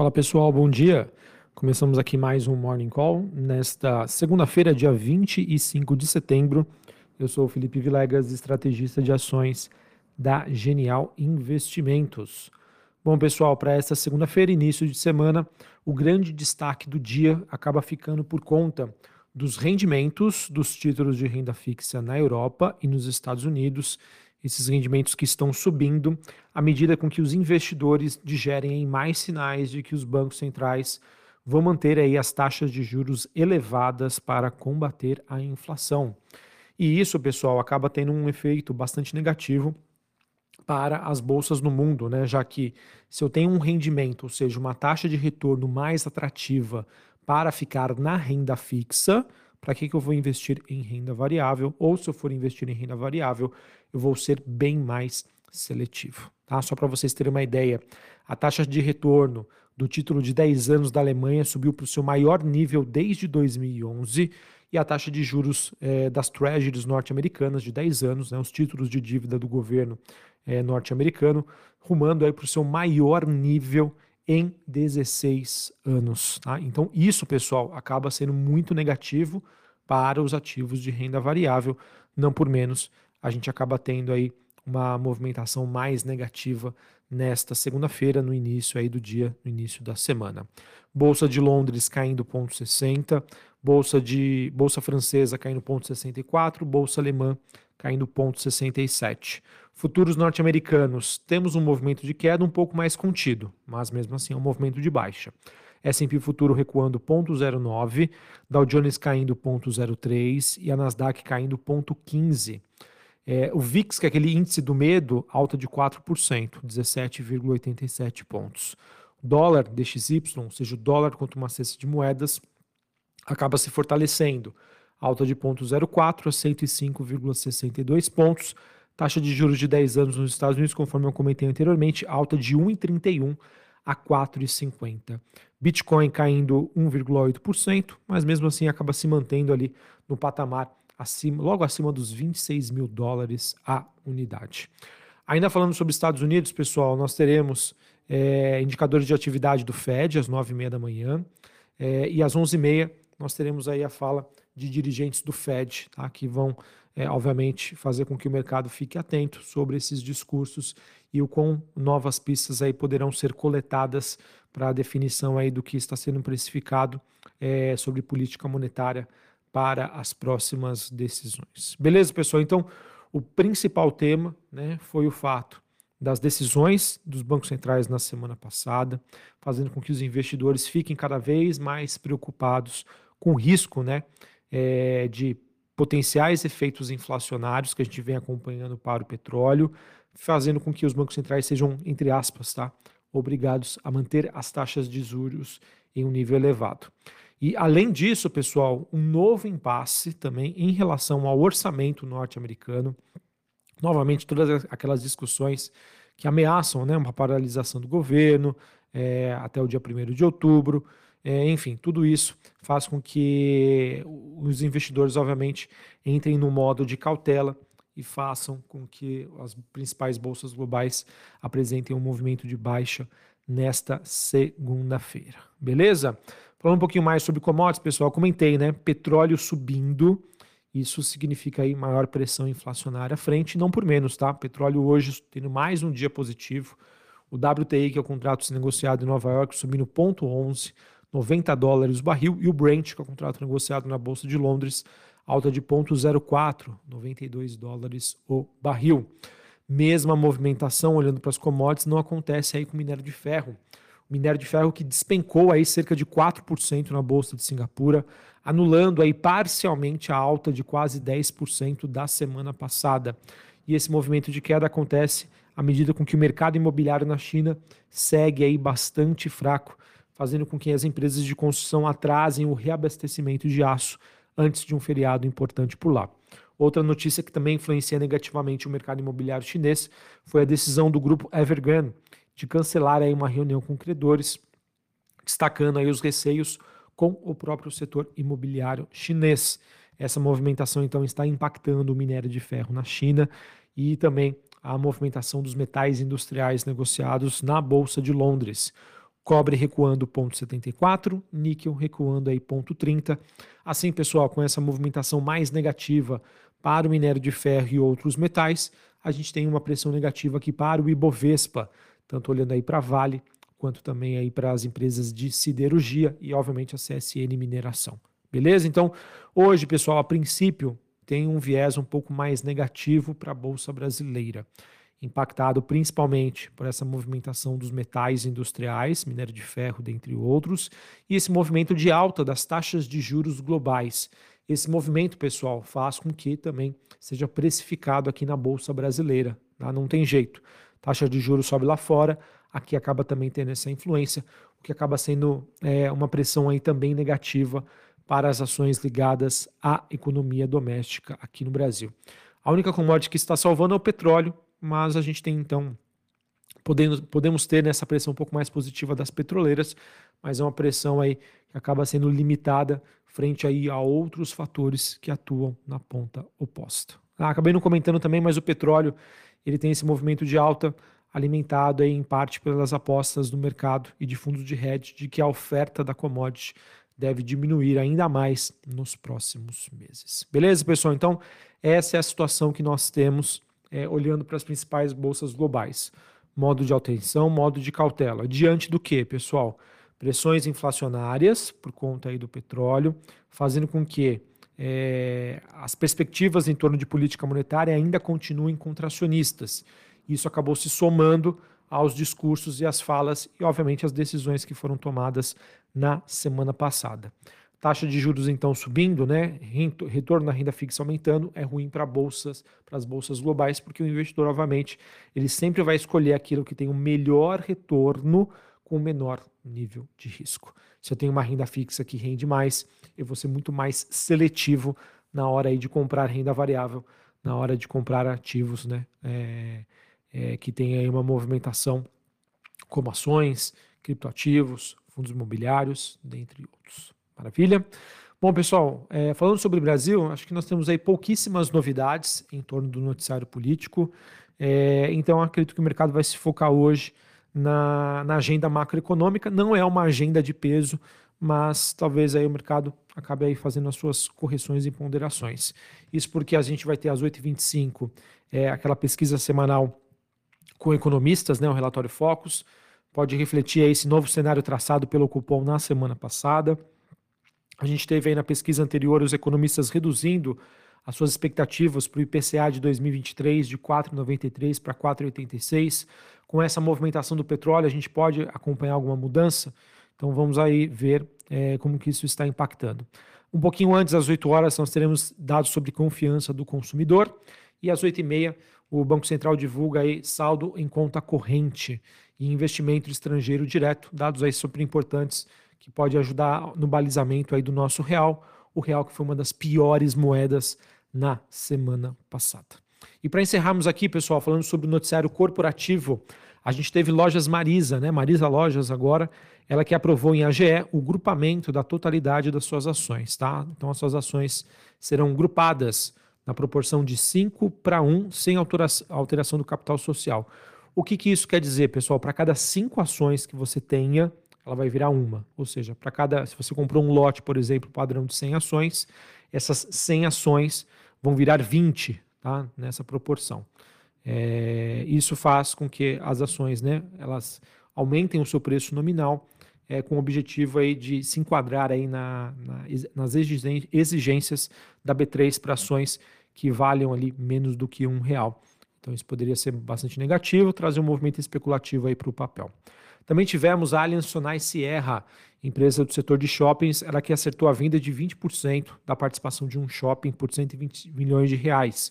Fala pessoal, bom dia. Começamos aqui mais um Morning Call nesta segunda-feira, dia 25 de setembro. Eu sou o Felipe Vilegas, estrategista de ações da Genial Investimentos. Bom, pessoal, para esta segunda-feira, início de semana, o grande destaque do dia acaba ficando por conta dos rendimentos dos títulos de renda fixa na Europa e nos Estados Unidos esses rendimentos que estão subindo à medida com que os investidores digerem mais sinais de que os bancos centrais vão manter aí as taxas de juros elevadas para combater a inflação. E isso, pessoal, acaba tendo um efeito bastante negativo para as bolsas no mundo, né? Já que se eu tenho um rendimento, ou seja, uma taxa de retorno mais atrativa para ficar na renda fixa, para que, que eu vou investir em renda variável? Ou se eu for investir em renda variável, eu vou ser bem mais seletivo. Tá? Só para vocês terem uma ideia, a taxa de retorno do título de 10 anos da Alemanha subiu para o seu maior nível desde 2011 e a taxa de juros é, das treasuries norte-americanas de 10 anos, né, os títulos de dívida do governo é, norte-americano, rumando para o seu maior nível em 16 anos. Tá? Então, isso, pessoal, acaba sendo muito negativo para os ativos de renda variável. Não por menos, a gente acaba tendo aí uma movimentação mais negativa nesta segunda-feira, no início aí do dia, no início da semana. Bolsa de Londres caindo 0,60, bolsa de bolsa francesa caindo 0,64, bolsa alemã caindo 0,67. Futuros norte-americanos, temos um movimento de queda um pouco mais contido, mas mesmo assim é um movimento de baixa. S&P futuro recuando 0,09, Dow Jones caindo 0,03 e a Nasdaq caindo 0,15. É, o VIX, que é aquele índice do medo, alta de 4%, 17,87 pontos. O dólar DXY, ou seja, o dólar contra uma cesta de moedas, acaba se fortalecendo, alta de 0,04 a 105,62 pontos. Taxa de juros de 10 anos nos Estados Unidos, conforme eu comentei anteriormente, alta de 1,31 a 4,50. Bitcoin caindo 1,8%, mas mesmo assim acaba se mantendo ali no patamar acima, logo acima dos 26 mil dólares a unidade. Ainda falando sobre Estados Unidos, pessoal, nós teremos é, indicadores de atividade do Fed às 9h30 da manhã é, e às 11h30 nós teremos aí a fala de dirigentes do Fed, tá, que vão é, obviamente, fazer com que o mercado fique atento sobre esses discursos e o quão novas pistas aí poderão ser coletadas para a definição aí do que está sendo precificado é, sobre política monetária para as próximas decisões. Beleza, pessoal? Então, o principal tema né, foi o fato das decisões dos bancos centrais na semana passada, fazendo com que os investidores fiquem cada vez mais preocupados com o risco né, é, de potenciais efeitos inflacionários que a gente vem acompanhando para o petróleo, fazendo com que os bancos centrais sejam, entre aspas, tá, obrigados a manter as taxas de juros em um nível elevado. E além disso, pessoal, um novo impasse também em relação ao orçamento norte-americano. Novamente, todas aquelas discussões que ameaçam né, uma paralisação do governo é, até o dia 1 de outubro. É, enfim, tudo isso faz com que os investidores, obviamente, entrem no modo de cautela e façam com que as principais bolsas globais apresentem um movimento de baixa nesta segunda-feira. Beleza? Falando um pouquinho mais sobre commodities, pessoal, comentei, né? Petróleo subindo, isso significa aí maior pressão inflacionária à frente, não por menos, tá? Petróleo hoje tendo mais um dia positivo. O WTI, que é o contrato negociado em Nova York, subindo 0,11 90 dólares o barril, e o Brent, que é o contrato negociado na Bolsa de Londres, alta de 0,04, 92 dólares o barril. Mesma movimentação, olhando para as commodities, não acontece aí com o minério de ferro. O minério de ferro que despencou aí cerca de 4% na Bolsa de Singapura, anulando aí parcialmente a alta de quase 10% da semana passada. E esse movimento de queda acontece à medida com que o mercado imobiliário na China segue aí bastante fraco, fazendo com que as empresas de construção atrasem o reabastecimento de aço antes de um feriado importante por lá. Outra notícia que também influencia negativamente o mercado imobiliário chinês foi a decisão do grupo Evergrande de cancelar aí uma reunião com credores, destacando aí os receios com o próprio setor imobiliário chinês. Essa movimentação então está impactando o minério de ferro na China e também a movimentação dos metais industriais negociados na bolsa de Londres. cobre recuando 0,74, níquel recuando aí 0,30. Assim, pessoal, com essa movimentação mais negativa para o minério de ferro e outros metais, a gente tem uma pressão negativa aqui para o Ibovespa, tanto olhando aí para Vale, quanto também aí para as empresas de siderurgia e, obviamente, a CSN Mineração. Beleza? Então, hoje, pessoal, a princípio, tem um viés um pouco mais negativo para a Bolsa Brasileira, impactado principalmente por essa movimentação dos metais industriais, minério de ferro, dentre outros, e esse movimento de alta das taxas de juros globais esse movimento, pessoal, faz com que também seja precificado aqui na Bolsa Brasileira. Tá? Não tem jeito. Taxa de juros sobe lá fora, aqui acaba também tendo essa influência, o que acaba sendo é, uma pressão aí também negativa para as ações ligadas à economia doméstica aqui no Brasil. A única commodity que está salvando é o petróleo, mas a gente tem então podemos, podemos ter nessa pressão um pouco mais positiva das petroleiras, mas é uma pressão aí que acaba sendo limitada frente aí a outros fatores que atuam na ponta oposta. Ah, acabei não comentando também, mas o petróleo ele tem esse movimento de alta alimentado aí em parte pelas apostas do mercado e de fundos de hedge de que a oferta da commodity deve diminuir ainda mais nos próximos meses. Beleza, pessoal? Então, essa é a situação que nós temos é, olhando para as principais bolsas globais. Modo de atenção, modo de cautela. Diante do que, pessoal? Pressões inflacionárias por conta aí do petróleo, fazendo com que é, as perspectivas em torno de política monetária ainda continuem contracionistas. Isso acabou se somando aos discursos e às falas e, obviamente, às decisões que foram tomadas na semana passada. Taxa de juros então subindo, né? Retorno na renda fixa aumentando é ruim para bolsas, para as bolsas globais, porque o investidor, obviamente, ele sempre vai escolher aquilo que tem o melhor retorno com menor nível de risco. Se eu tenho uma renda fixa que rende mais, eu vou ser muito mais seletivo na hora aí de comprar renda variável, na hora de comprar ativos né, é, é, que tem aí uma movimentação como ações, criptoativos, fundos imobiliários, dentre outros. Maravilha? Bom, pessoal, é, falando sobre o Brasil, acho que nós temos aí pouquíssimas novidades em torno do noticiário político. É, então, acredito que o mercado vai se focar hoje na, na agenda macroeconômica. Não é uma agenda de peso, mas talvez aí o mercado acabe aí fazendo as suas correções e ponderações. Isso porque a gente vai ter às 8h25 é, aquela pesquisa semanal com economistas, né, o relatório Focus, pode refletir esse novo cenário traçado pelo Cupom na semana passada. A gente teve aí na pesquisa anterior os economistas reduzindo as suas expectativas para o IPCA de 2023 de 4,93 para 4,86 com essa movimentação do petróleo, a gente pode acompanhar alguma mudança? Então vamos aí ver é, como que isso está impactando. Um pouquinho antes, às 8 horas, nós teremos dados sobre confiança do consumidor e às 8 e meia o Banco Central divulga aí saldo em conta corrente e investimento estrangeiro direto, dados aí super importantes que pode ajudar no balizamento aí do nosso real, o real que foi uma das piores moedas na semana passada. E para encerrarmos aqui, pessoal, falando sobre o noticiário corporativo, a gente teve Lojas Marisa, né? Marisa Lojas agora, ela que aprovou em AGE o grupamento da totalidade das suas ações, tá? Então as suas ações serão grupadas na proporção de 5 para 1, sem alteração do capital social. O que, que isso quer dizer, pessoal? Para cada 5 ações que você tenha, ela vai virar uma. Ou seja, para cada. Se você comprou um lote, por exemplo, padrão de 100 ações, essas 100 ações vão virar 20 tá? nessa proporção. É, isso faz com que as ações né, elas aumentem o seu preço nominal é, com o objetivo aí de se enquadrar aí na, na, nas exigências da B3 para ações que valham ali menos do que um real. Então isso poderia ser bastante negativo, trazer um movimento especulativo aí para o papel. Também tivemos a Allianz Sonai Sierra, empresa do setor de shoppings, ela que acertou a venda de 20% da participação de um shopping por 120 milhões de reais.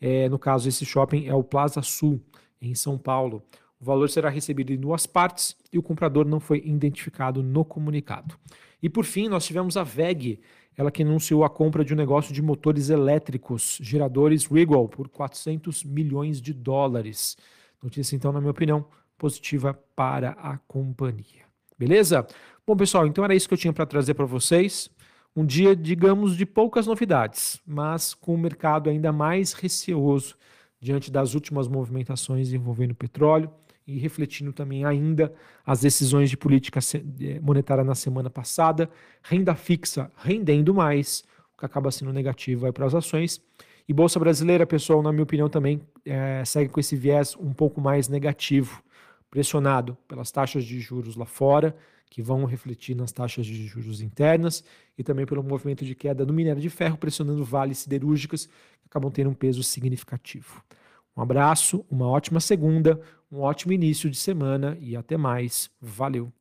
É, no caso, esse shopping é o Plaza Sul, em São Paulo. O valor será recebido em duas partes e o comprador não foi identificado no comunicado. E por fim, nós tivemos a VEG, ela que anunciou a compra de um negócio de motores elétricos, geradores Regal, por 400 milhões de dólares. Notícia, então, na minha opinião, positiva para a companhia. Beleza? Bom, pessoal, então era isso que eu tinha para trazer para vocês. Um dia, digamos, de poucas novidades, mas com o mercado ainda mais receoso diante das últimas movimentações envolvendo petróleo e refletindo também ainda as decisões de política monetária na semana passada, renda fixa rendendo mais, o que acaba sendo negativo para as ações. E Bolsa Brasileira, pessoal, na minha opinião, também é, segue com esse viés um pouco mais negativo, pressionado pelas taxas de juros lá fora, que vão refletir nas taxas de juros internas, e também pelo movimento de queda no minério de ferro, pressionando vales siderúrgicas, que acabam tendo um peso significativo. Um abraço, uma ótima segunda, um ótimo início de semana e até mais. Valeu!